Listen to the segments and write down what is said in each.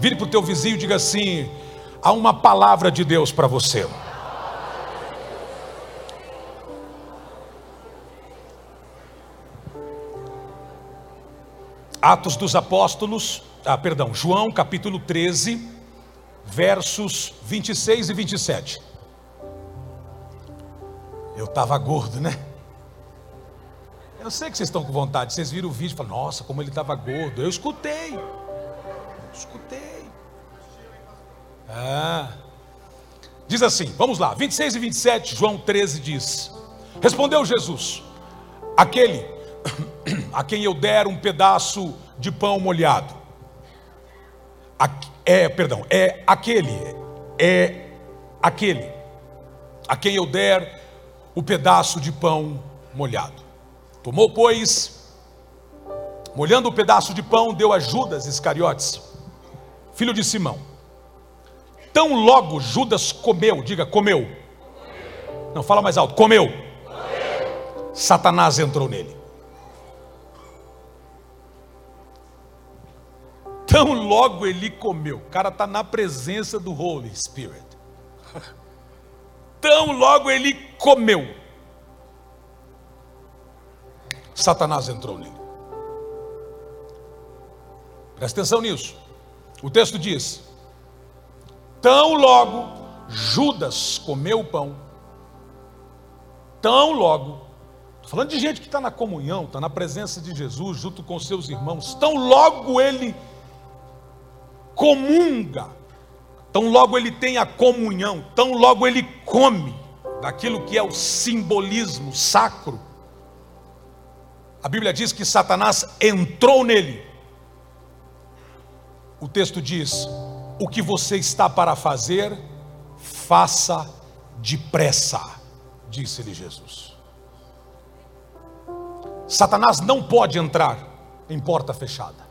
Vire para o teu vizinho e diga assim: há uma palavra de Deus para você. Atos dos Apóstolos, ah, perdão, João capítulo 13, versos 26 e 27. Eu estava gordo, né? Eu sei que vocês estão com vontade, vocês viram o vídeo e falam, nossa, como ele estava gordo. Eu escutei, escutei. Ah. Diz assim, vamos lá, 26 e 27, João 13 diz: Respondeu Jesus: Aquele a quem eu der um pedaço de pão molhado. É, perdão, é aquele, é aquele a quem eu der o pedaço de pão molhado. Tomou, pois, molhando o pedaço de pão, deu a Judas Iscariotes, filho de Simão. Tão logo Judas comeu, diga comeu. Não, fala mais alto, comeu. comeu. Satanás entrou nele. Tão logo ele comeu. O cara está na presença do Holy Spirit. Tão logo ele comeu. Satanás entrou nele. Presta atenção nisso. O texto diz: Tão logo Judas comeu o pão, tão logo, estou falando de gente que está na comunhão, está na presença de Jesus, junto com seus irmãos, tão logo ele comunga, tão logo ele tem a comunhão, tão logo ele come daquilo que é o simbolismo sacro. A Bíblia diz que Satanás entrou nele. O texto diz: O que você está para fazer, faça depressa, disse-lhe Jesus. Satanás não pode entrar em porta fechada.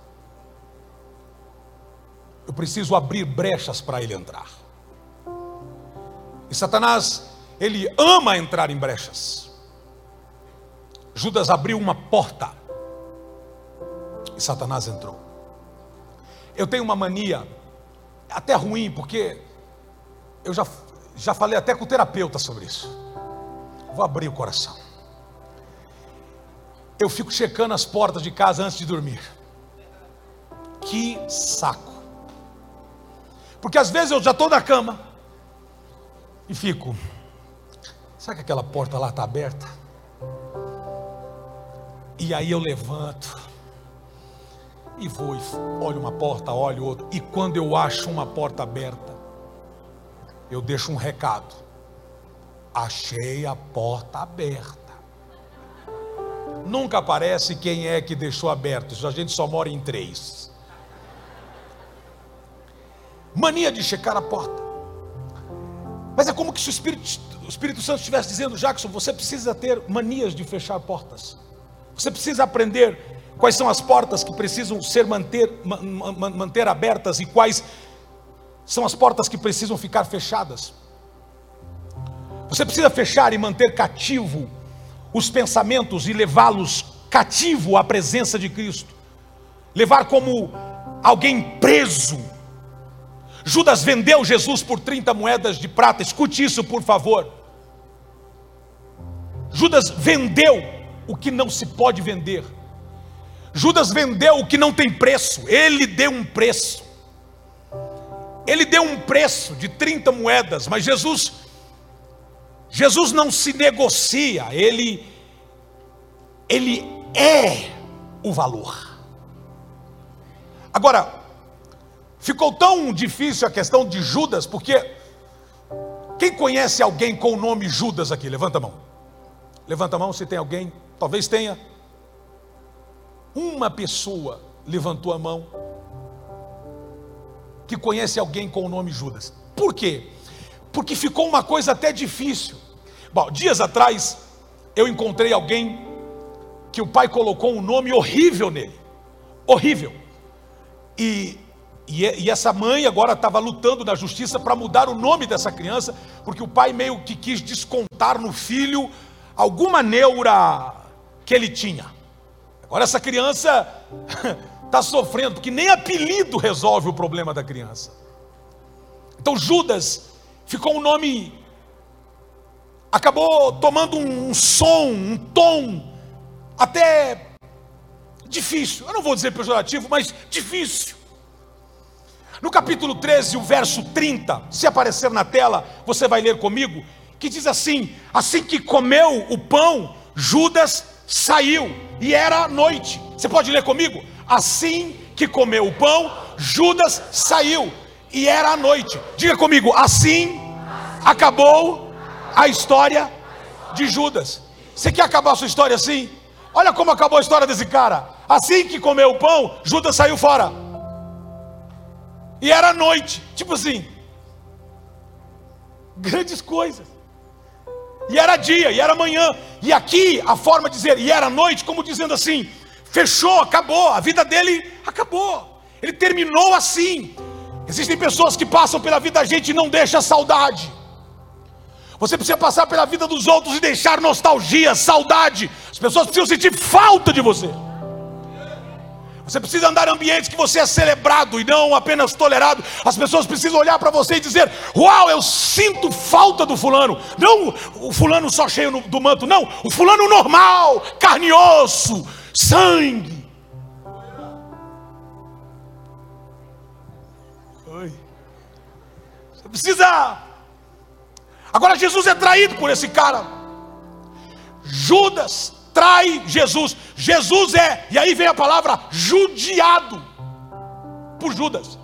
Eu preciso abrir brechas para ele entrar. E Satanás, ele ama entrar em brechas. Judas abriu uma porta e Satanás entrou. Eu tenho uma mania, até ruim, porque eu já, já falei até com o terapeuta sobre isso. Vou abrir o coração. Eu fico checando as portas de casa antes de dormir. Que saco. Porque às vezes eu já estou na cama e fico. Será que aquela porta lá está aberta? E aí eu levanto e vou e olho uma porta, olho outra. E quando eu acho uma porta aberta, eu deixo um recado. Achei a porta aberta. Nunca aparece quem é que deixou aberto. A gente só mora em três. Mania de checar a porta. Mas é como que se o Espírito, o Espírito Santo estivesse dizendo, Jackson, você precisa ter manias de fechar portas. Você precisa aprender quais são as portas que precisam ser manter, manter abertas e quais são as portas que precisam ficar fechadas. Você precisa fechar e manter cativo os pensamentos e levá-los cativo à presença de Cristo. Levar como alguém preso Judas vendeu Jesus por 30 moedas de prata. Escute isso, por favor. Judas vendeu o que não se pode vender. Judas vendeu o que não tem preço. Ele deu um preço. Ele deu um preço de 30 moedas, mas Jesus Jesus não se negocia, ele ele é o valor. Agora, Ficou tão difícil a questão de Judas, porque quem conhece alguém com o nome Judas aqui? Levanta a mão. Levanta a mão se tem alguém, talvez tenha. Uma pessoa levantou a mão que conhece alguém com o nome Judas. Por quê? Porque ficou uma coisa até difícil. Bom, dias atrás eu encontrei alguém que o pai colocou um nome horrível nele. Horrível. E e, e essa mãe agora estava lutando na justiça para mudar o nome dessa criança, porque o pai meio que quis descontar no filho alguma neura que ele tinha. Agora essa criança está sofrendo, porque nem apelido resolve o problema da criança. Então Judas ficou um nome, acabou tomando um, som, um tom, até difícil, eu não vou dizer pejorativo, mas difícil. No capítulo 13, o verso 30, se aparecer na tela, você vai ler comigo, que diz assim: Assim que comeu o pão, Judas saiu, e era noite. Você pode ler comigo? Assim que comeu o pão, Judas saiu, e era noite. Diga comigo, assim acabou a história de Judas. Você quer acabar a sua história assim? Olha como acabou a história desse cara. Assim que comeu o pão, Judas saiu fora. E era noite, tipo assim. Grandes coisas. E era dia, e era manhã. E aqui a forma de dizer, e era noite, como dizendo assim: fechou, acabou, a vida dele acabou. Ele terminou assim. Existem pessoas que passam pela vida da gente e não deixam saudade. Você precisa passar pela vida dos outros e deixar nostalgia, saudade. As pessoas precisam sentir falta de você. Você precisa andar em ambientes que você é celebrado e não apenas tolerado. As pessoas precisam olhar para você e dizer: Uau, eu sinto falta do fulano. Não o fulano só cheio do manto, não. O fulano normal, carne e osso, sangue. Oi. Você precisa. Agora Jesus é traído por esse cara. Judas trai Jesus. Jesus é, e aí vem a palavra judiado por Judas.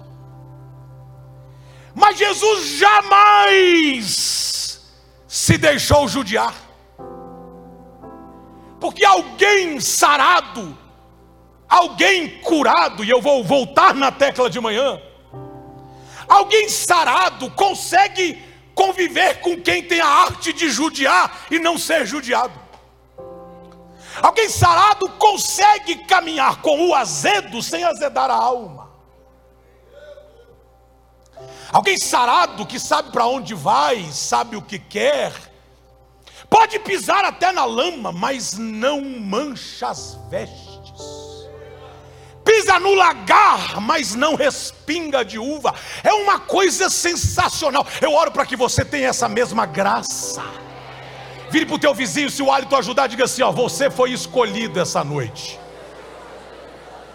Mas Jesus jamais se deixou judiar. Porque alguém sarado, alguém curado, e eu vou voltar na tecla de manhã, alguém sarado consegue conviver com quem tem a arte de judiar e não ser judiado. Alguém sarado consegue caminhar com o azedo sem azedar a alma. Alguém sarado que sabe para onde vai, sabe o que quer, pode pisar até na lama, mas não mancha as vestes. Pisa no lagar, mas não respinga de uva. É uma coisa sensacional. Eu oro para que você tenha essa mesma graça. Vire para o teu vizinho, se o hálito ajudar, diga assim: ó, você foi escolhido essa noite.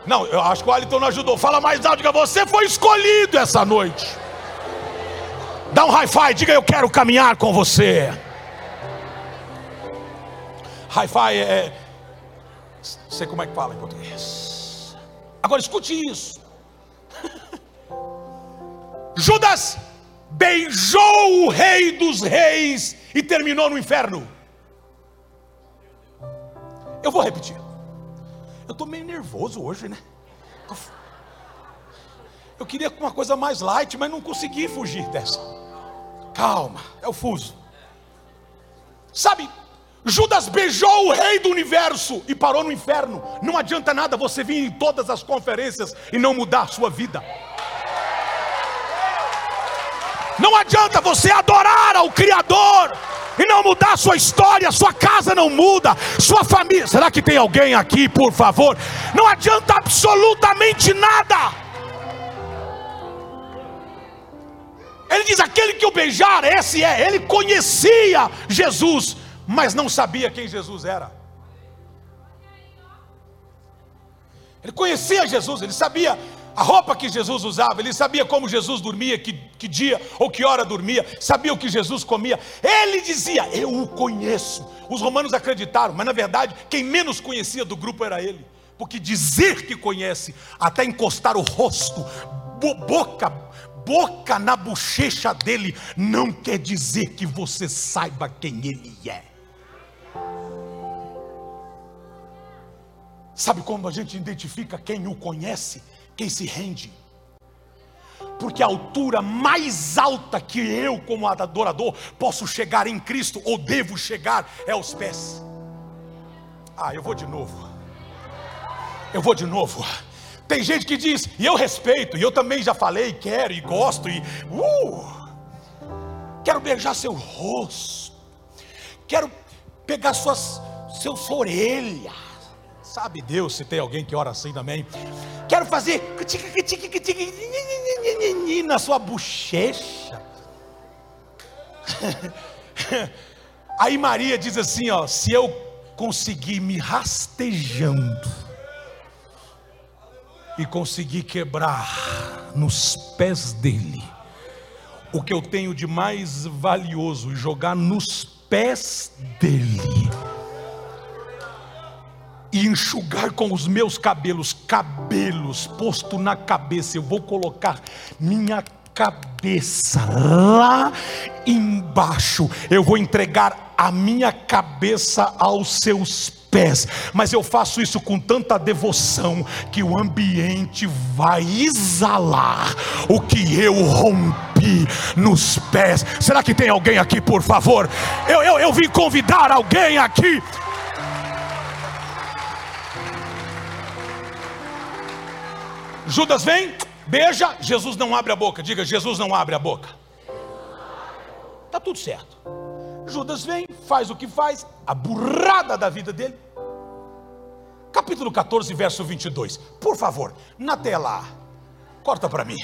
Não, eu acho que o hálito não ajudou. Fala mais alto, diga: você foi escolhido essa noite. Dá um high five, diga: eu quero caminhar com você. High five é. Não sei como é que fala em português. Agora escute isso. Judas beijou o rei dos reis e terminou no inferno. Eu vou repetir. Eu estou meio nervoso hoje, né? Eu queria uma coisa mais light, mas não consegui fugir dessa. Calma, é o fuso. Sabe, Judas beijou o rei do universo e parou no inferno. Não adianta nada você vir em todas as conferências e não mudar a sua vida. Não adianta você adorar ao Criador e não mudar sua história, sua casa não muda, sua família. Será que tem alguém aqui, por favor? Não adianta absolutamente nada. Ele diz: aquele que o beijar, esse é. Ele conhecia Jesus, mas não sabia quem Jesus era. Ele conhecia Jesus, ele sabia a roupa que Jesus usava, ele sabia como Jesus dormia, que, que dia ou que hora dormia, sabia o que Jesus comia. Ele dizia: Eu o conheço. Os romanos acreditaram, mas na verdade, quem menos conhecia do grupo era ele, porque dizer que conhece, até encostar o rosto, boca, boca na bochecha dele, não quer dizer que você saiba quem ele é. Sabe como a gente identifica quem o conhece? Quem se rende. Porque a altura mais alta que eu, como adorador, posso chegar em Cristo, ou devo chegar, é aos pés. Ah, eu vou de novo. Eu vou de novo. Tem gente que diz, e eu respeito, e eu também já falei, quero e gosto, e uh, quero beijar seu rosto, quero pegar suas, seus orelhas. Sabe Deus se tem alguém que ora assim também. Quero fazer na sua bochecha. Aí Maria diz assim: ó, se eu conseguir me rastejando e conseguir quebrar nos pés dele o que eu tenho de mais valioso e jogar nos pés dele e enxugar com os meus cabelos, cabelos posto na cabeça, eu vou colocar minha cabeça lá embaixo, eu vou entregar a minha cabeça aos seus pés, mas eu faço isso com tanta devoção que o ambiente vai exalar o que eu rompi nos pés. Será que tem alguém aqui, por favor? Eu, eu, eu vim convidar alguém aqui Judas vem, beija, Jesus não abre a boca. Diga, Jesus não abre a boca. Está tudo certo. Judas vem, faz o que faz, a burrada da vida dele. Capítulo 14, verso 22. Por favor, na tela, corta para mim.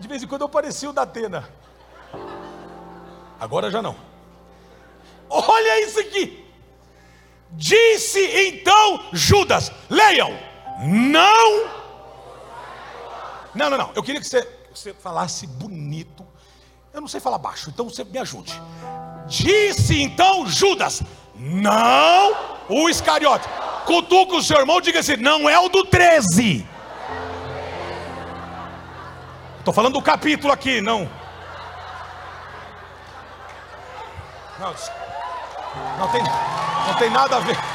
De vez em quando eu parecia o da Atena. Agora já não. Olha isso aqui. Disse então Judas: leiam, não. Não, não, não. Eu queria que você, você falasse bonito. Eu não sei falar baixo, então você me ajude. Disse então Judas: não o Iscariote. Cutuca o seu irmão, diga assim: não é o do 13. Estou falando do capítulo aqui, não. Não, não tem, não tem nada a ver.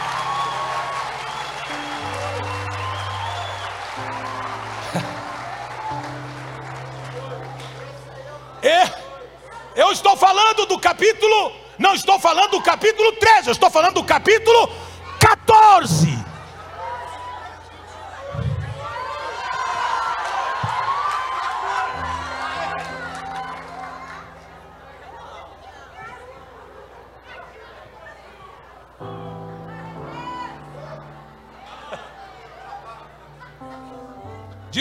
É, eu estou falando do capítulo, não estou falando do capítulo 13, eu estou falando do capítulo 14.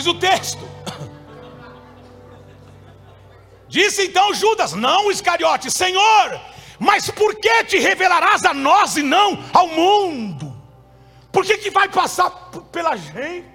Diz o texto. Disse então Judas, não Iscariote, Senhor, mas por que te revelarás a nós e não ao mundo? Por que, que vai passar pela gente?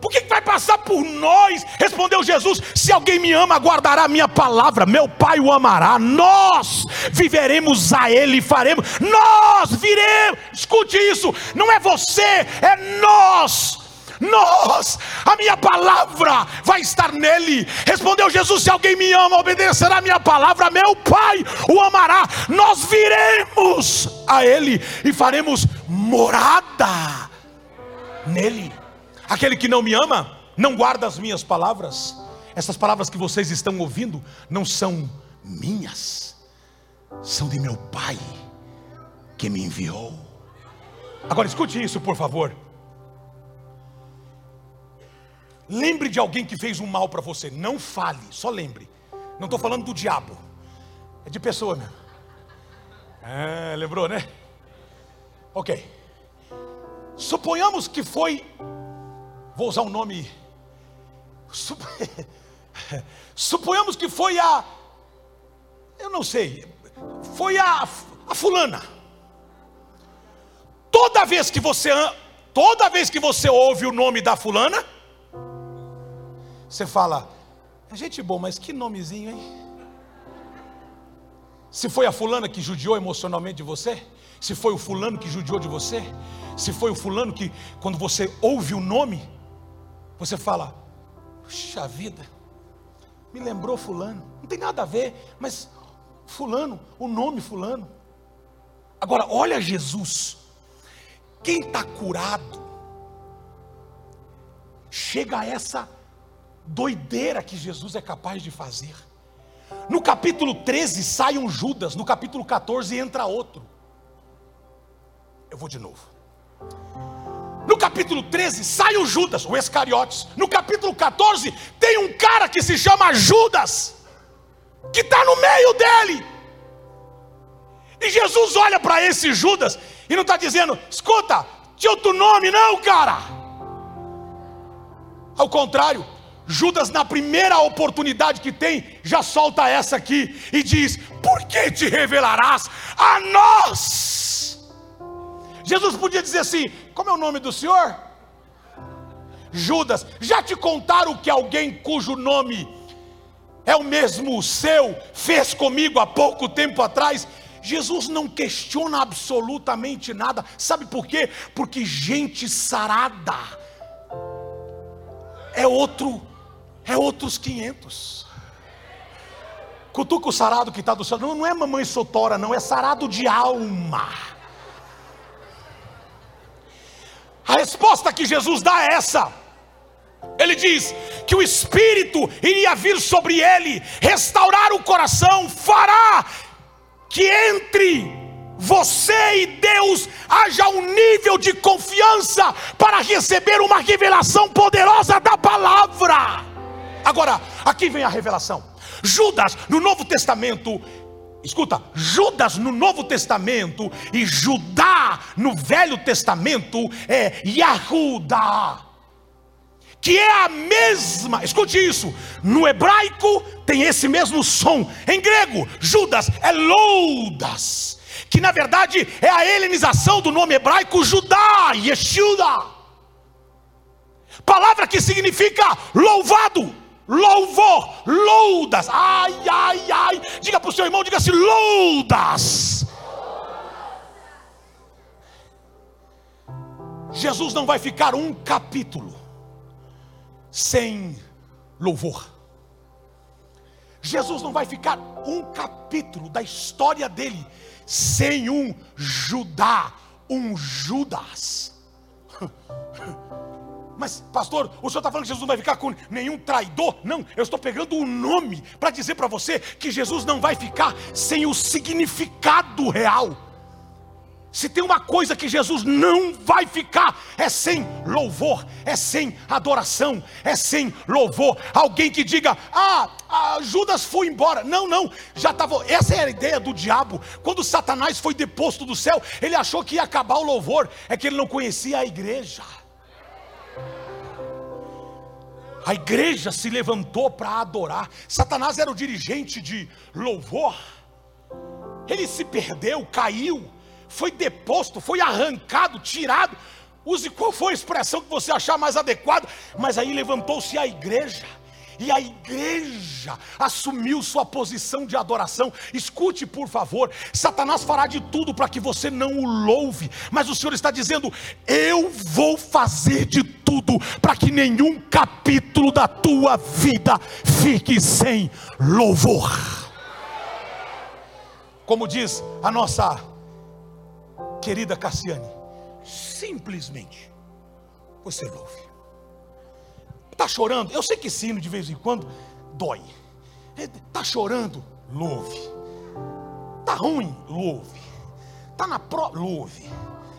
Por que, que vai passar por nós? Respondeu Jesus: Se alguém me ama, guardará a minha palavra, meu Pai o amará, nós viveremos a Ele faremos, nós viremos, escute isso, não é você, é nós nós, a minha palavra vai estar nele. Respondeu Jesus: Se alguém me ama, obedecerá a minha palavra, meu Pai o amará. Nós viremos a ele e faremos morada nele. Aquele que não me ama, não guarda as minhas palavras. Essas palavras que vocês estão ouvindo não são minhas, são de meu Pai que me enviou. Agora escute isso, por favor. Lembre de alguém que fez um mal para você. Não fale, só lembre. Não estou falando do diabo. É de pessoa mesmo. É, lembrou, né? Ok. Suponhamos que foi. Vou usar um nome. Sup... Suponhamos que foi a. Eu não sei. Foi a, a fulana. Toda vez que você. Toda vez que você ouve o nome da fulana você fala, é gente boa, mas que nomezinho, hein? Se foi a fulana que judiou emocionalmente de você? Se foi o fulano que judiou de você? Se foi o fulano que, quando você ouve o nome, você fala, puxa vida, me lembrou fulano. Não tem nada a ver, mas fulano, o nome fulano. Agora, olha Jesus. Quem está curado, chega a essa doideira que Jesus é capaz de fazer. No capítulo 13 sai um Judas, no capítulo 14 entra outro. Eu vou de novo. No capítulo 13 sai o Judas, o Escariotes. No capítulo 14 tem um cara que se chama Judas, que está no meio dele. E Jesus olha para esse Judas E não está dizendo, escuta, tinha outro nome, não, cara. Ao contrário, Judas, na primeira oportunidade que tem, já solta essa aqui e diz: Por que te revelarás a nós? Jesus podia dizer assim: Como é o nome do Senhor? Judas, já te contaram que alguém cujo nome é o mesmo seu fez comigo há pouco tempo atrás? Jesus não questiona absolutamente nada, sabe por quê? Porque gente sarada é outro, é outros 500. Cutuca o sarado que está do céu, não, não é mamãe sotora, não, é sarado de alma. A resposta que Jesus dá é essa. Ele diz que o Espírito iria vir sobre ele, restaurar o coração, fará que entre você e Deus haja um nível de confiança para receber uma revelação poderosa da palavra. Agora, aqui vem a revelação. Judas, no Novo Testamento, escuta, Judas no Novo Testamento e Judá no Velho Testamento é Yahuda que é a mesma, escute isso, no hebraico tem esse mesmo som, em grego, Judas é Loudas, que na verdade é a helenização do nome hebraico Judá, Yeshuda, palavra que significa louvado, louvor, loudas, ai, ai, ai, diga para o seu irmão, diga assim, loudas. Jesus não vai ficar um capítulo sem louvor. Jesus não vai ficar um capítulo da história dele sem um Judá, um Judas. Mas, pastor, o senhor está falando que Jesus não vai ficar com nenhum traidor? Não, eu estou pegando o um nome para dizer para você que Jesus não vai ficar sem o significado real. Se tem uma coisa que Jesus não vai ficar, é sem louvor, é sem adoração, é sem louvor. Alguém que diga, ah, ah Judas foi embora. Não, não, já estava. Essa é a ideia do diabo. Quando Satanás foi deposto do céu, ele achou que ia acabar o louvor, é que ele não conhecia a igreja. A igreja se levantou para adorar. Satanás era o dirigente de louvor. Ele se perdeu, caiu foi deposto, foi arrancado, tirado. Use qual foi a expressão que você achar mais adequada, mas aí levantou-se a igreja. E a igreja assumiu sua posição de adoração. Escute, por favor: Satanás fará de tudo para que você não o louve, mas o Senhor está dizendo: Eu vou fazer de tudo para que nenhum capítulo da tua vida fique sem louvor. Como diz a nossa querida Cassiane, simplesmente você louve. Está chorando? Eu sei que sino de vez em quando dói. Está chorando? Louve. Está ruim? Louve. Está na pro? Louve.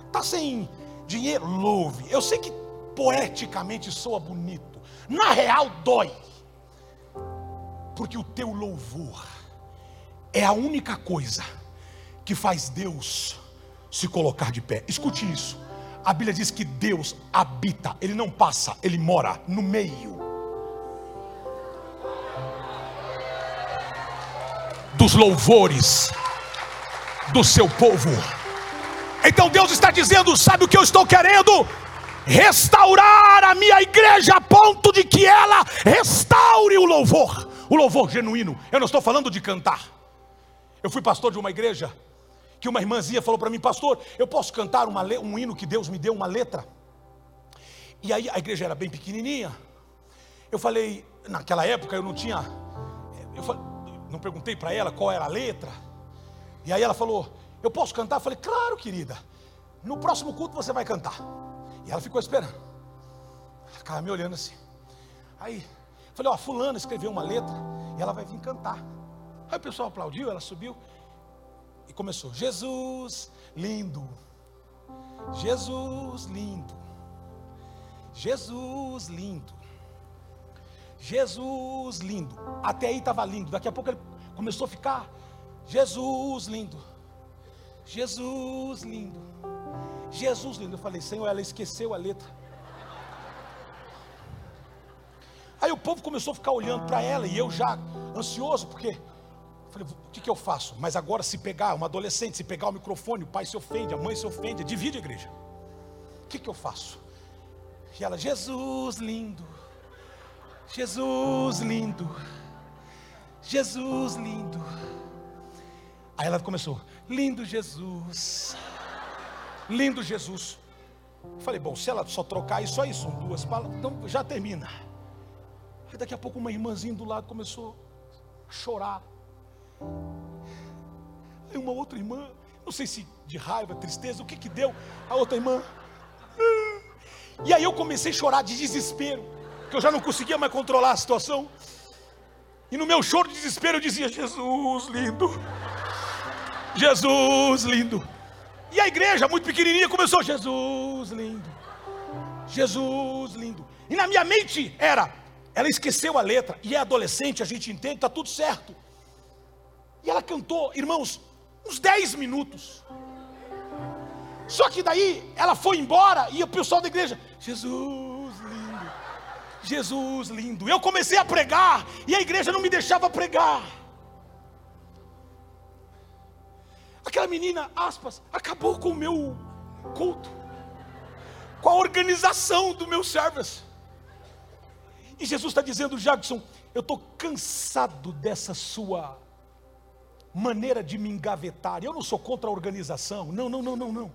Está sem dinheiro? Louve. Eu sei que poeticamente soa bonito. Na real, dói. Porque o teu louvor é a única coisa que faz Deus se colocar de pé. Escute isso. A Bíblia diz que Deus habita, Ele não passa, Ele mora no meio dos louvores do seu povo. Então Deus está dizendo: sabe o que eu estou querendo? Restaurar a minha igreja a ponto de que ela restaure o louvor, o louvor genuíno. Eu não estou falando de cantar. Eu fui pastor de uma igreja que uma irmãzinha falou para mim, pastor, eu posso cantar uma, um hino que Deus me deu, uma letra? E aí a igreja era bem pequenininha. Eu falei, naquela época eu não tinha, eu falei, não perguntei para ela qual era a letra. E aí ela falou, eu posso cantar? Eu falei, claro, querida. No próximo culto você vai cantar. E ela ficou esperando. Ela ficava me olhando assim. Aí, falei, ó, fulano escreveu uma letra e ela vai vir cantar. Aí o pessoal aplaudiu, ela subiu e começou: Jesus lindo, Jesus lindo, Jesus lindo, Jesus lindo. Até aí estava lindo, daqui a pouco ele começou a ficar: Jesus lindo, Jesus lindo. Jesus lindo. Eu falei, Senhor, ela esqueceu a letra. Aí o povo começou a ficar olhando para ela e eu já ansioso, porque falei, o que, que eu faço? Mas agora, se pegar uma adolescente, se pegar o microfone, o pai se ofende, a mãe se ofende, divide a igreja. O que, que eu faço? E ela, Jesus lindo, Jesus lindo, Jesus lindo. Aí ela começou, lindo Jesus, lindo Jesus. Eu falei, bom, se ela só trocar isso aí, são duas palavras, então já termina. Aí daqui a pouco uma irmãzinha do lado começou a chorar. Aí uma outra irmã, não sei se de raiva, tristeza, o que que deu? A outra irmã. E aí eu comecei a chorar de desespero, porque eu já não conseguia mais controlar a situação. E no meu choro de desespero eu dizia: Jesus lindo, Jesus lindo. E a igreja, muito pequenininha, começou: Jesus lindo, Jesus lindo. E na minha mente era: ela esqueceu a letra, e é adolescente, a gente entende, está tudo certo. E ela cantou, irmãos, uns 10 minutos. Só que daí ela foi embora e o pessoal da igreja, Jesus lindo, Jesus lindo. Eu comecei a pregar e a igreja não me deixava pregar. Aquela menina, aspas, acabou com o meu culto, com a organização do meu service. E Jesus está dizendo, Jackson, eu estou cansado dessa sua maneira de me engavetar. Eu não sou contra a organização, não, não, não, não, não.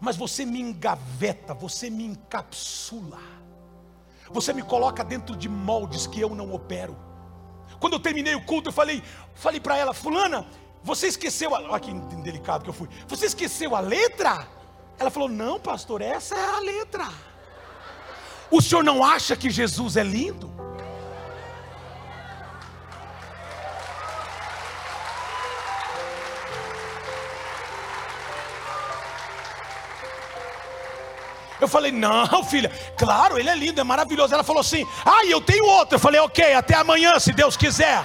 Mas você me engaveta, você me encapsula, você me coloca dentro de moldes que eu não opero. Quando eu terminei o culto, eu falei, falei para ela, fulana, você esqueceu a. Olha que delicado que eu fui. Você esqueceu a letra? Ela falou, não, pastor, essa é a letra. O senhor não acha que Jesus é lindo? Eu falei, não, filha, claro, ele é lindo, é maravilhoso. Ela falou assim: ah, eu tenho outro. Eu falei, ok, até amanhã, se Deus quiser.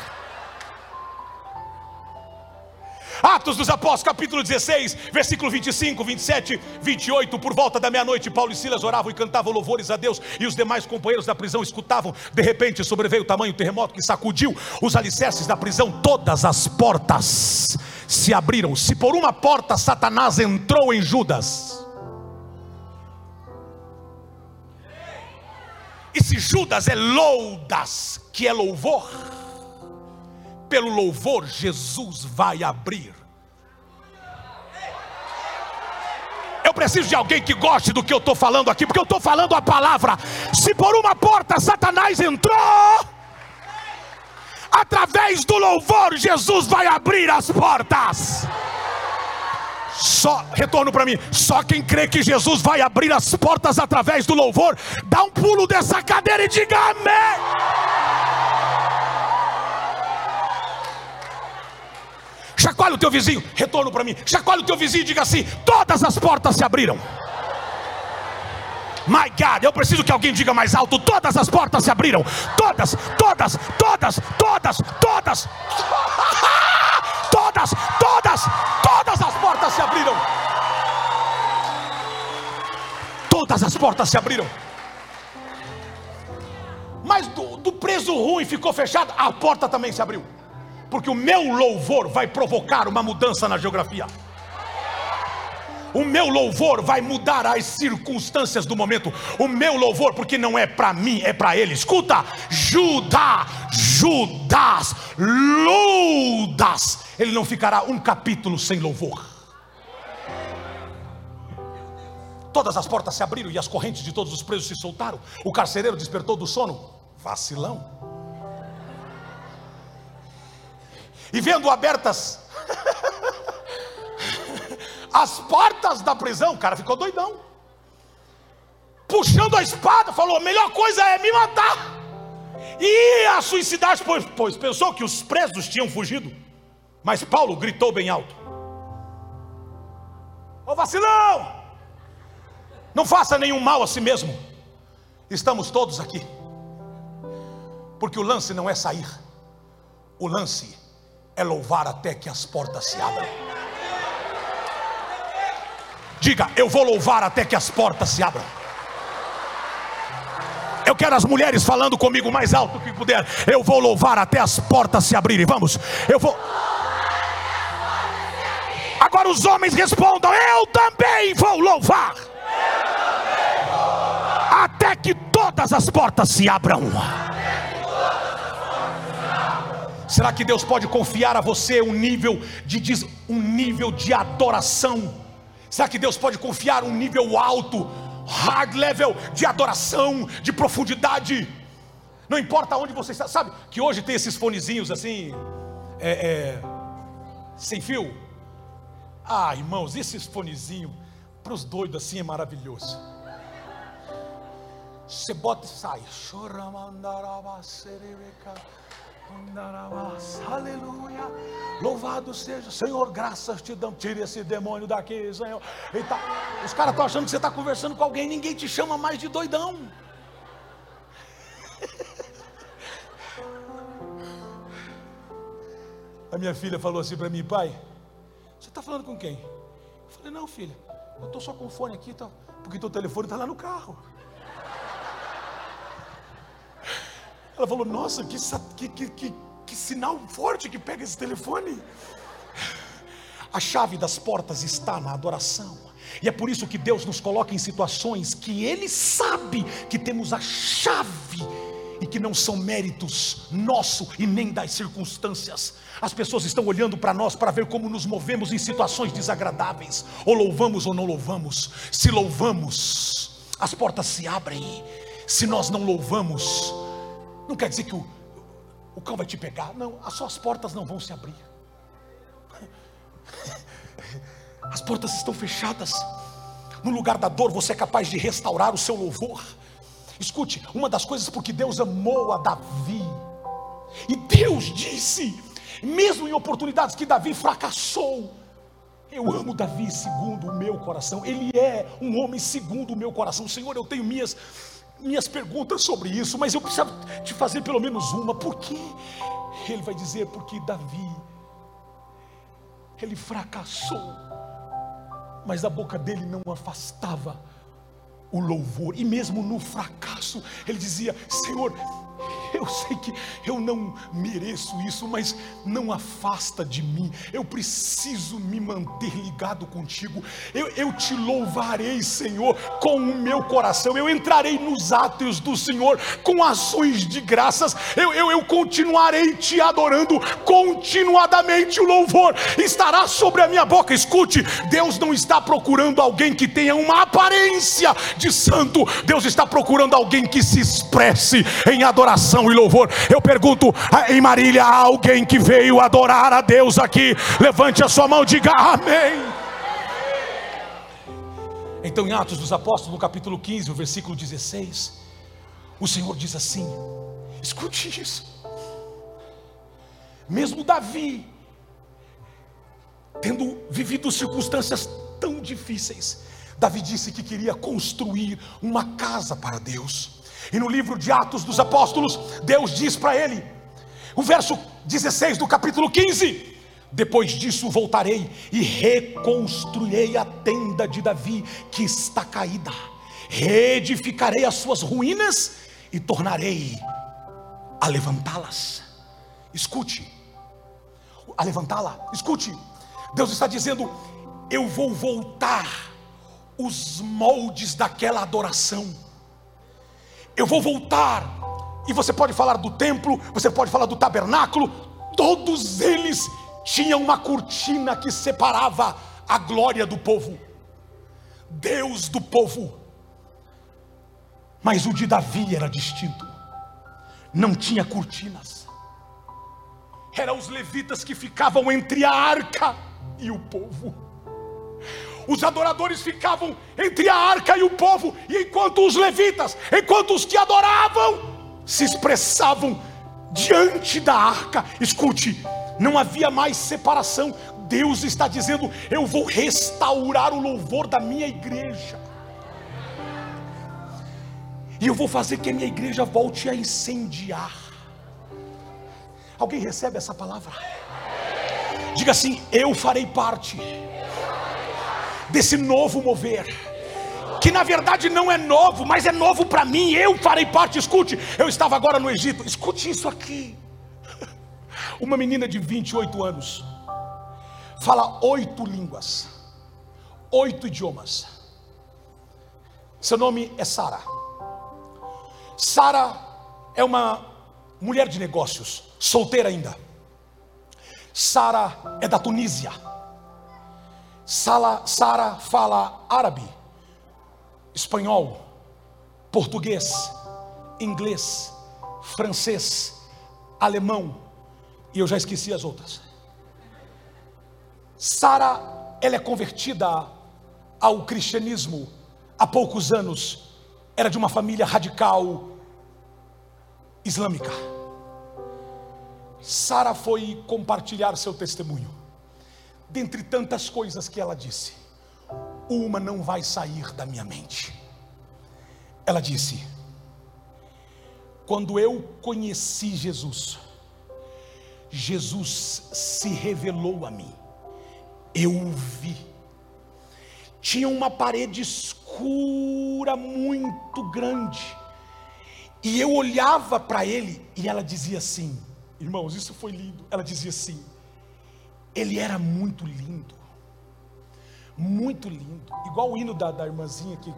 Atos dos Apóstolos, capítulo 16, versículo 25, 27, 28. Por volta da meia-noite, Paulo e Silas oravam e cantavam louvores a Deus, e os demais companheiros da prisão escutavam. De repente, sobreveio o tamanho terremoto que sacudiu os alicerces da prisão, todas as portas se abriram. Se por uma porta Satanás entrou em Judas, e se Judas é loudas, que é louvor, pelo louvor, Jesus vai abrir. Eu preciso de alguém que goste do que eu estou falando aqui, porque eu estou falando a palavra. Se por uma porta Satanás entrou, através do louvor, Jesus vai abrir as portas. Só, retorno para mim, só quem crê que Jesus vai abrir as portas através do louvor, dá um pulo dessa cadeira e diga amém. Chacoalha o teu vizinho, retorno para mim. Chacoalha o teu vizinho e diga assim: todas as portas se abriram. My God, eu preciso que alguém diga mais alto: todas as portas se abriram. Todas, todas, todas, todas, todas. todas, todas, todas abriram. Todas as portas se abriram. Mas do, do preso ruim ficou fechado, a porta também se abriu porque o meu louvor vai provocar uma mudança na geografia. O meu louvor vai mudar as circunstâncias do momento. O meu louvor, porque não é para mim, é para ele. Escuta, Judá, Judas, Ludas. Ele não ficará um capítulo sem louvor. Todas as portas se abriram e as correntes de todos os presos se soltaram. O carcereiro despertou do sono. Vacilão. e vendo abertas as portas da prisão, o cara ficou doidão. Puxando a espada, falou: a melhor coisa é me matar. E a suicidar, pois, pois pensou que os presos tinham fugido. Mas Paulo gritou bem alto: Ô vacilão, não faça nenhum mal a si mesmo. Estamos todos aqui. Porque o lance não é sair, o lance é louvar até que as portas se abram. Diga, eu vou louvar até que as portas se abram. Eu quero as mulheres falando comigo mais alto que puder. Eu vou louvar até as portas se abrirem. Vamos, eu vou. Agora os homens respondam: Eu também vou louvar. Até que todas as portas se abram. Será que Deus pode confiar a você um nível de um nível de adoração? Será que Deus pode confiar um nível alto hard level de adoração, de profundidade. Não importa onde você está, sabe que hoje tem esses fonezinhos assim, é, é, sem fio. Ah, irmãos, esses fonezinhos para os doidos assim é maravilhoso. Você bota e sai. Aleluia. Louvado seja, Senhor, graças te dão. Tire esse demônio daqui, Senhor. Tá, os caras estão achando que você está conversando com alguém, ninguém te chama mais de doidão. A minha filha falou assim para mim, pai, você está falando com quem? Eu falei, não, filha, eu estou só com o fone aqui, tá, porque teu telefone está lá no carro. Ela falou: Nossa, que, que, que, que, que sinal forte que pega esse telefone. A chave das portas está na adoração. E é por isso que Deus nos coloca em situações que Ele sabe que temos a chave e que não são méritos nosso e nem das circunstâncias. As pessoas estão olhando para nós para ver como nos movemos em situações desagradáveis. Ou louvamos ou não louvamos. Se louvamos, as portas se abrem. Se nós não louvamos, não quer dizer que o, o cão vai te pegar. Não, as suas portas não vão se abrir. As portas estão fechadas. No lugar da dor, você é capaz de restaurar o seu louvor. Escute, uma das coisas porque Deus amou a Davi. E Deus disse, mesmo em oportunidades que Davi fracassou, eu amo Davi segundo o meu coração. Ele é um homem segundo o meu coração. Senhor, eu tenho minhas minhas perguntas sobre isso, mas eu preciso te fazer pelo menos uma. Por quê? Ele vai dizer: porque Davi, ele fracassou, mas a boca dele não afastava o louvor, e mesmo no fracasso, ele dizia: Senhor, eu sei que eu não mereço isso, mas não afasta de mim. Eu preciso me manter ligado contigo. Eu, eu te louvarei, Senhor, com o meu coração. Eu entrarei nos átrios do Senhor com ações de graças. Eu, eu, eu continuarei te adorando continuadamente. O louvor estará sobre a minha boca. Escute, Deus não está procurando alguém que tenha uma aparência de santo. Deus está procurando alguém que se expresse em adoração adoração e louvor. Eu pergunto em Marília: há alguém que veio adorar a Deus aqui? Levante a sua mão e diga amém. Então, em Atos dos Apóstolos, no capítulo 15, o versículo 16, o Senhor diz assim: escute isso. Mesmo Davi, tendo vivido circunstâncias tão difíceis, Davi disse que queria construir uma casa para Deus. E no livro de Atos dos Apóstolos, Deus diz para ele, o verso 16 do capítulo 15: Depois disso voltarei e reconstruirei a tenda de Davi que está caída, reedificarei as suas ruínas e tornarei a levantá-las. Escute, a levantá-la, escute, Deus está dizendo: Eu vou voltar os moldes daquela adoração eu vou voltar. E você pode falar do templo, você pode falar do tabernáculo, todos eles tinham uma cortina que separava a glória do povo, Deus do povo. Mas o de Davi era distinto, não tinha cortinas, eram os levitas que ficavam entre a arca e o povo os adoradores ficavam entre a arca e o povo, e enquanto os levitas, enquanto os que adoravam, se expressavam diante da arca, escute, não havia mais separação. Deus está dizendo: Eu vou restaurar o louvor da minha igreja, e eu vou fazer que a minha igreja volte a incendiar. Alguém recebe essa palavra? Diga assim: Eu farei parte desse novo mover. Que na verdade não é novo, mas é novo para mim. Eu farei parte. Escute, eu estava agora no Egito. Escute isso aqui. Uma menina de 28 anos fala oito línguas, oito idiomas. Seu nome é Sara. Sara é uma mulher de negócios, solteira ainda. Sara é da Tunísia. Sara fala árabe, espanhol, português, inglês, francês, alemão, e eu já esqueci as outras. Sara, ela é convertida ao cristianismo há poucos anos, era de uma família radical islâmica. Sara foi compartilhar seu testemunho. Dentre tantas coisas que ela disse, uma não vai sair da minha mente. Ela disse: Quando eu conheci Jesus, Jesus se revelou a mim. Eu o vi. Tinha uma parede escura muito grande. E eu olhava para ele e ela dizia assim: Irmãos, isso foi lindo. Ela dizia assim: Ele era muito lindo. Muito lindo. Igual o hino da, da irmãzinha aqui.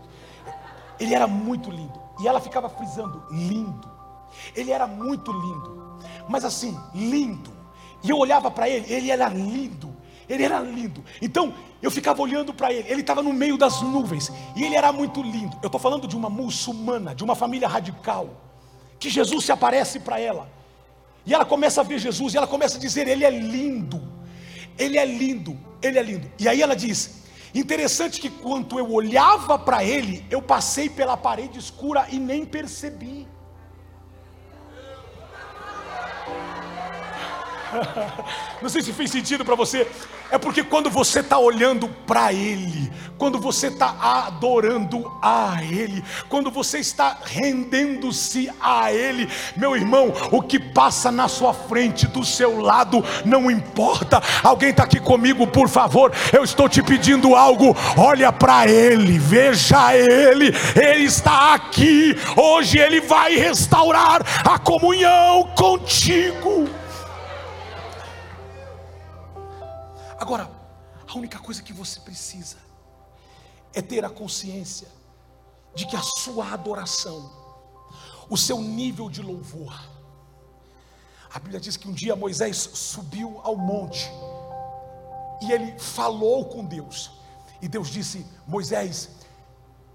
Ele era muito lindo. E ela ficava frisando: lindo. Ele era muito lindo mas assim, lindo. E eu olhava para ele, ele era lindo. Ele era lindo. Então, eu ficava olhando para ele. Ele estava no meio das nuvens. E ele era muito lindo. Eu estou falando de uma muçulmana, de uma família radical. Que Jesus se aparece para ela. E ela começa a ver Jesus. E ela começa a dizer: Ele é lindo. Ele é lindo. Ele é lindo. E aí ela diz: Interessante que quando eu olhava para ele, eu passei pela parede escura e nem percebi. Não sei se fez sentido para você. É porque quando você está olhando para Ele, quando você está adorando a Ele, quando você está rendendo-se a Ele, meu irmão, o que passa na sua frente, do seu lado, não importa. Alguém está aqui comigo, por favor. Eu estou te pedindo algo. Olha para Ele, veja Ele. Ele está aqui. Hoje Ele vai restaurar a comunhão contigo. Agora, a única coisa que você precisa é ter a consciência de que a sua adoração, o seu nível de louvor, a Bíblia diz que um dia Moisés subiu ao monte e ele falou com Deus, e Deus disse: Moisés,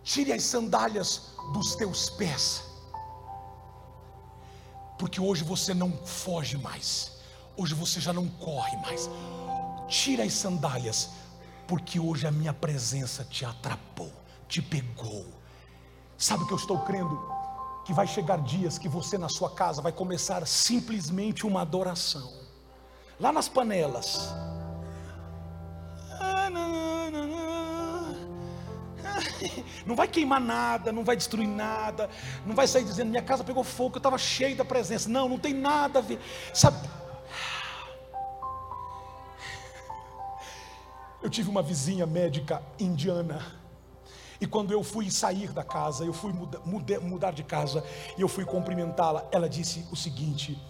tire as sandálias dos teus pés, porque hoje você não foge mais, hoje você já não corre mais, tira as sandálias, porque hoje a minha presença te atrapou, te pegou. Sabe o que eu estou crendo? Que vai chegar dias que você na sua casa vai começar simplesmente uma adoração, lá nas panelas. Não vai queimar nada, não vai destruir nada, não vai sair dizendo minha casa pegou fogo, eu estava cheio da presença. Não, não tem nada a ver. Sabe, Eu tive uma vizinha médica indiana. E quando eu fui sair da casa, eu fui muda, muda, mudar de casa e eu fui cumprimentá-la, ela disse o seguinte: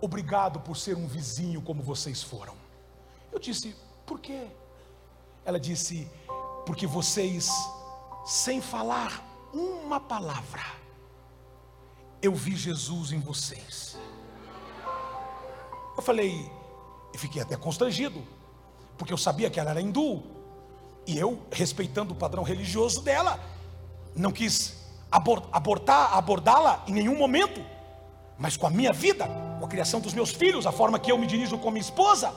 Obrigado por ser um vizinho como vocês foram. Eu disse: Por quê? Ela disse: Porque vocês, sem falar uma palavra, eu vi Jesus em vocês. Eu falei, e fiquei até constrangido porque eu sabia que ela era hindu, e eu, respeitando o padrão religioso dela, não quis abortar, abordá-la em nenhum momento, mas com a minha vida, com a criação dos meus filhos, a forma que eu me dirijo com minha esposa.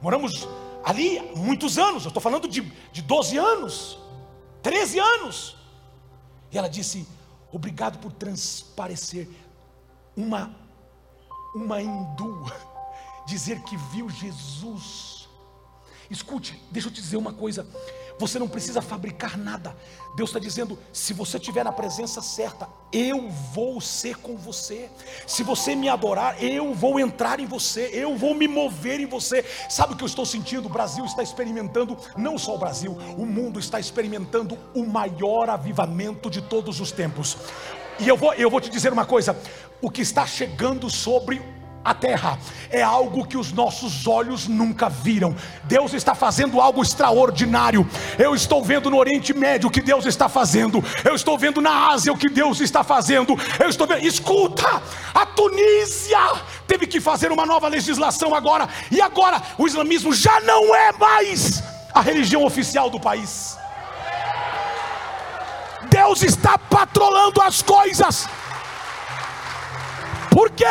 Moramos ali muitos anos, eu estou falando de, de 12 anos, 13 anos. E ela disse: Obrigado por transparecer uma, uma hindu, dizer que viu Jesus Escute, deixa eu te dizer uma coisa. Você não precisa fabricar nada. Deus está dizendo: se você estiver na presença certa, eu vou ser com você. Se você me adorar, eu vou entrar em você, eu vou me mover em você. Sabe o que eu estou sentindo? O Brasil está experimentando, não só o Brasil, o mundo está experimentando o maior avivamento de todos os tempos. E eu vou, eu vou te dizer uma coisa: o que está chegando sobre a terra é algo que os nossos olhos nunca viram. Deus está fazendo algo extraordinário. Eu estou vendo no Oriente Médio o que Deus está fazendo. Eu estou vendo na Ásia o que Deus está fazendo. Eu estou vendo, escuta, a Tunísia teve que fazer uma nova legislação agora, e agora o islamismo já não é mais a religião oficial do país. Deus está patrolando as coisas. Por quê?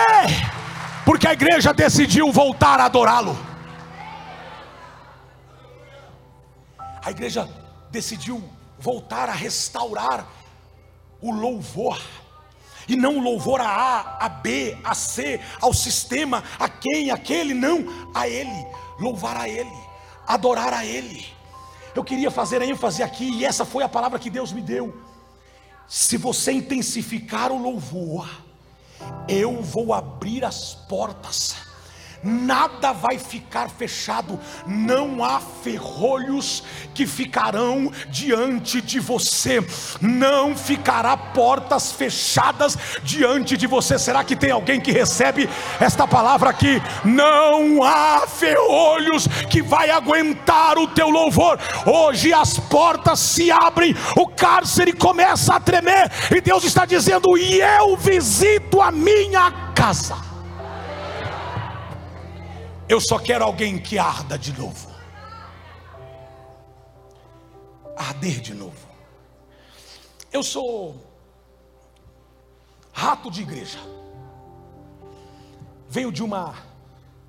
Porque a igreja decidiu voltar a adorá-lo. A igreja decidiu voltar a restaurar o louvor. E não o louvor a A, a B, a C, ao sistema, a quem, aquele, não, a Ele. Louvar a Ele, adorar a Ele. Eu queria fazer ênfase aqui, e essa foi a palavra que Deus me deu. Se você intensificar o louvor, eu vou abrir as portas nada vai ficar fechado, não há ferrolhos que ficarão diante de você, não ficará portas fechadas diante de você. Será que tem alguém que recebe esta palavra aqui? Não há ferrolhos que vai aguentar o teu louvor. Hoje as portas se abrem, o cárcere começa a tremer, e Deus está dizendo: "E eu visito a minha casa". Eu só quero alguém que arda de novo. Arder de novo. Eu sou rato de igreja. Venho de uma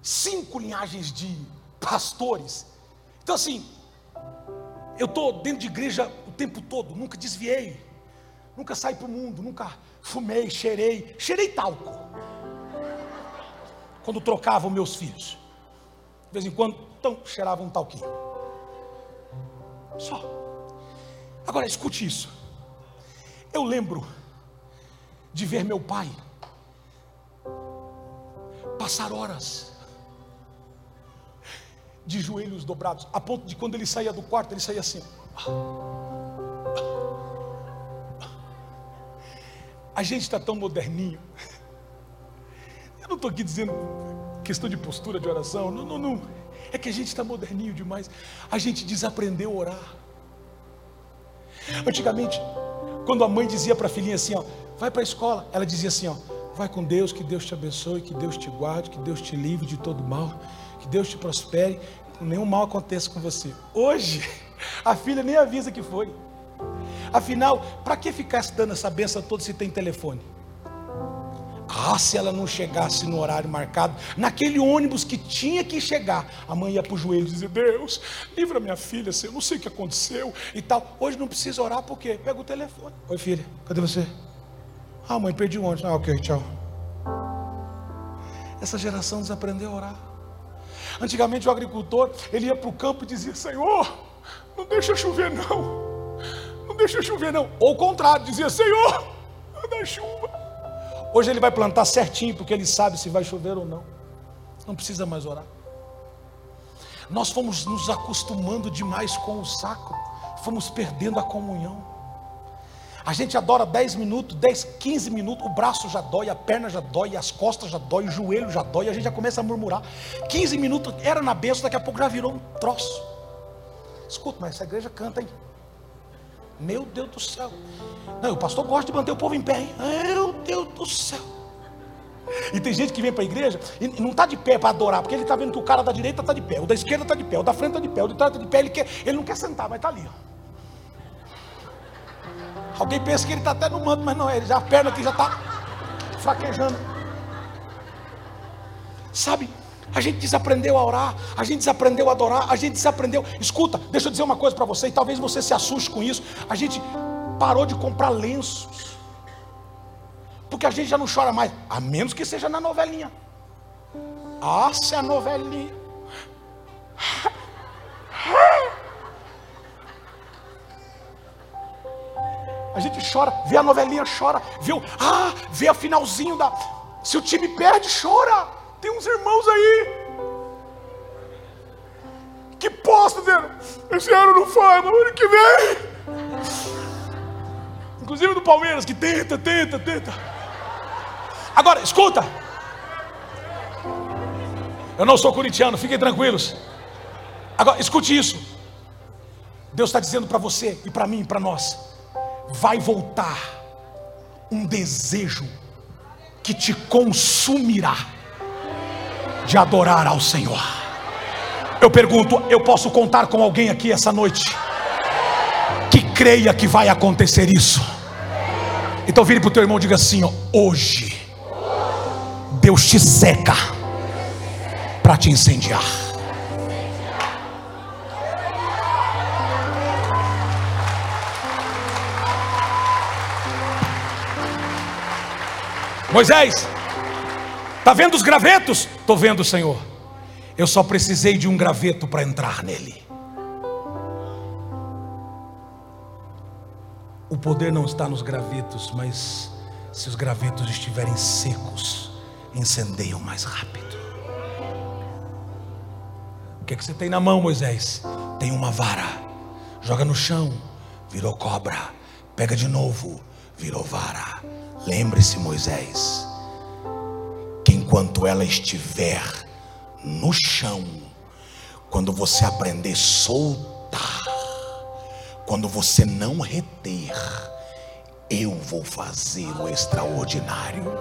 cinco linhagens de pastores. Então assim, eu estou dentro de igreja o tempo todo, nunca desviei, nunca saí para o mundo, nunca fumei, cheirei, cheirei talco. Quando trocavam meus filhos vez em quando, então, cheirava um talquinho. Só. Agora escute isso. Eu lembro de ver meu pai passar horas de joelhos dobrados, a ponto de quando ele saía do quarto, ele saía assim. A gente está tão moderninho. Eu não estou aqui dizendo questão de postura de oração. Não, não, não. É que a gente está moderninho demais. A gente desaprendeu a orar. Antigamente, quando a mãe dizia para a filhinha assim, ó, vai para a escola, ela dizia assim, ó, vai com Deus, que Deus te abençoe, que Deus te guarde, que Deus te livre de todo mal, que Deus te prospere, que nenhum mal aconteça com você. Hoje, a filha nem avisa que foi. Afinal, para que ficar dando essa benção toda se tem telefone? Ah, se ela não chegasse no horário marcado, naquele ônibus que tinha que chegar, a mãe ia para o joelho e dizia: Deus, livra minha filha, eu não sei o que aconteceu e tal. Hoje não precisa orar, porque pega o telefone. Oi, filha, cadê você? Ah, mãe, perdi o ônibus. Ah, ok, tchau. Essa geração desaprendeu a orar. Antigamente o agricultor, ele ia para o campo e dizia: Senhor, não deixa chover não. Não deixa chover não. Ou o contrário, dizia: Senhor, dá chuva. Hoje ele vai plantar certinho, porque ele sabe se vai chover ou não. Não precisa mais orar. Nós fomos nos acostumando demais com o sacro, fomos perdendo a comunhão. A gente adora 10 minutos, 10, 15 minutos, o braço já dói, a perna já dói, as costas já dói, o joelho já dói, a gente já começa a murmurar. 15 minutos era na benção, daqui a pouco já virou um troço. Escuta, mas essa igreja canta, hein? Meu Deus do céu. Não, o pastor gosta de manter o povo em pé? Meu Deus do céu. E tem gente que vem para a igreja e não está de pé para adorar, porque ele está vendo que o cara da direita está de pé, o da esquerda está de pé, o da frente está de pé, o de trás está de pé, ele, quer, ele não quer sentar, mas está ali. Ó. Alguém pensa que ele está até no manto, mas não é, ele já a perna aqui já está fraquejando. Sabe? A gente desaprendeu a orar, a gente desaprendeu a adorar, a gente desaprendeu. Escuta, deixa eu dizer uma coisa para você, e talvez você se assuste com isso. A gente parou de comprar lenços, porque a gente já não chora mais, a menos que seja na novelinha. Ah, se a novelinha. A gente chora, vê a novelinha, chora, o. Ah, vê o finalzinho da. Se o time perde, chora. Tem uns irmãos aí. Que posta dizendo, esse ano não foi, mas ano que vem. Inclusive do Palmeiras, que tenta, tenta, tenta. Agora, escuta. Eu não sou corintiano, fiquem tranquilos. Agora, escute isso. Deus está dizendo para você e para mim, para nós: vai voltar um desejo que te consumirá de adorar ao Senhor. Eu pergunto: eu posso contar com alguém aqui essa noite que creia que vai acontecer isso? Então vire para o teu irmão e diga assim: ó, hoje Deus te seca para te incendiar. Moisés, está vendo os gravetos? Estou vendo, Senhor. Eu só precisei de um graveto para entrar nele. O poder não está nos gravetos, mas se os gravetos estiverem secos, incendeiam mais rápido. O que, é que você tem na mão, Moisés? Tem uma vara. Joga no chão, virou cobra. Pega de novo, virou vara Lembre-se, Moisés, enquanto ela estiver no chão, quando você aprender a soltar, quando você não reter, eu vou fazer o extraordinário.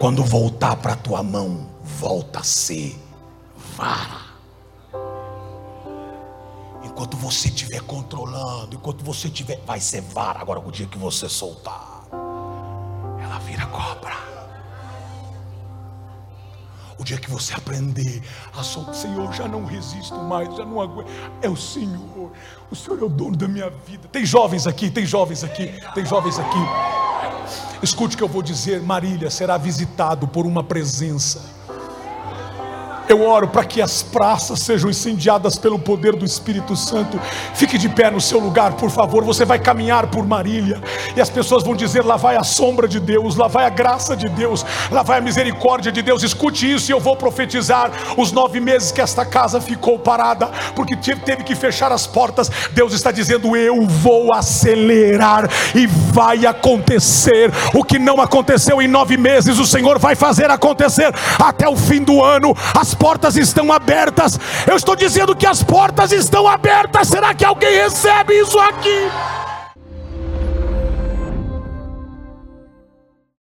Quando voltar para a tua mão, volta a ser vara. Enquanto você estiver controlando, enquanto você estiver, vai ser vara agora o dia que você soltar ela vira cobra. Dia que você aprender a soltar, Senhor, já não resisto mais, já não aguento. É o Senhor, o Senhor é o dono da minha vida. Tem jovens aqui, tem jovens aqui, tem jovens aqui. Escute o que eu vou dizer: Marília será visitado por uma presença eu oro para que as praças sejam incendiadas pelo poder do Espírito Santo. Fique de pé no seu lugar, por favor. Você vai caminhar por Marília e as pessoas vão dizer: lá vai a sombra de Deus, lá vai a graça de Deus, lá vai a misericórdia de Deus. Escute isso e eu vou profetizar os nove meses que esta casa ficou parada, porque teve que fechar as portas. Deus está dizendo: eu vou acelerar e vai acontecer o que não aconteceu em nove meses. O Senhor vai fazer acontecer até o fim do ano. As portas estão abertas. Eu estou dizendo que as portas estão abertas. Será que alguém recebe isso aqui?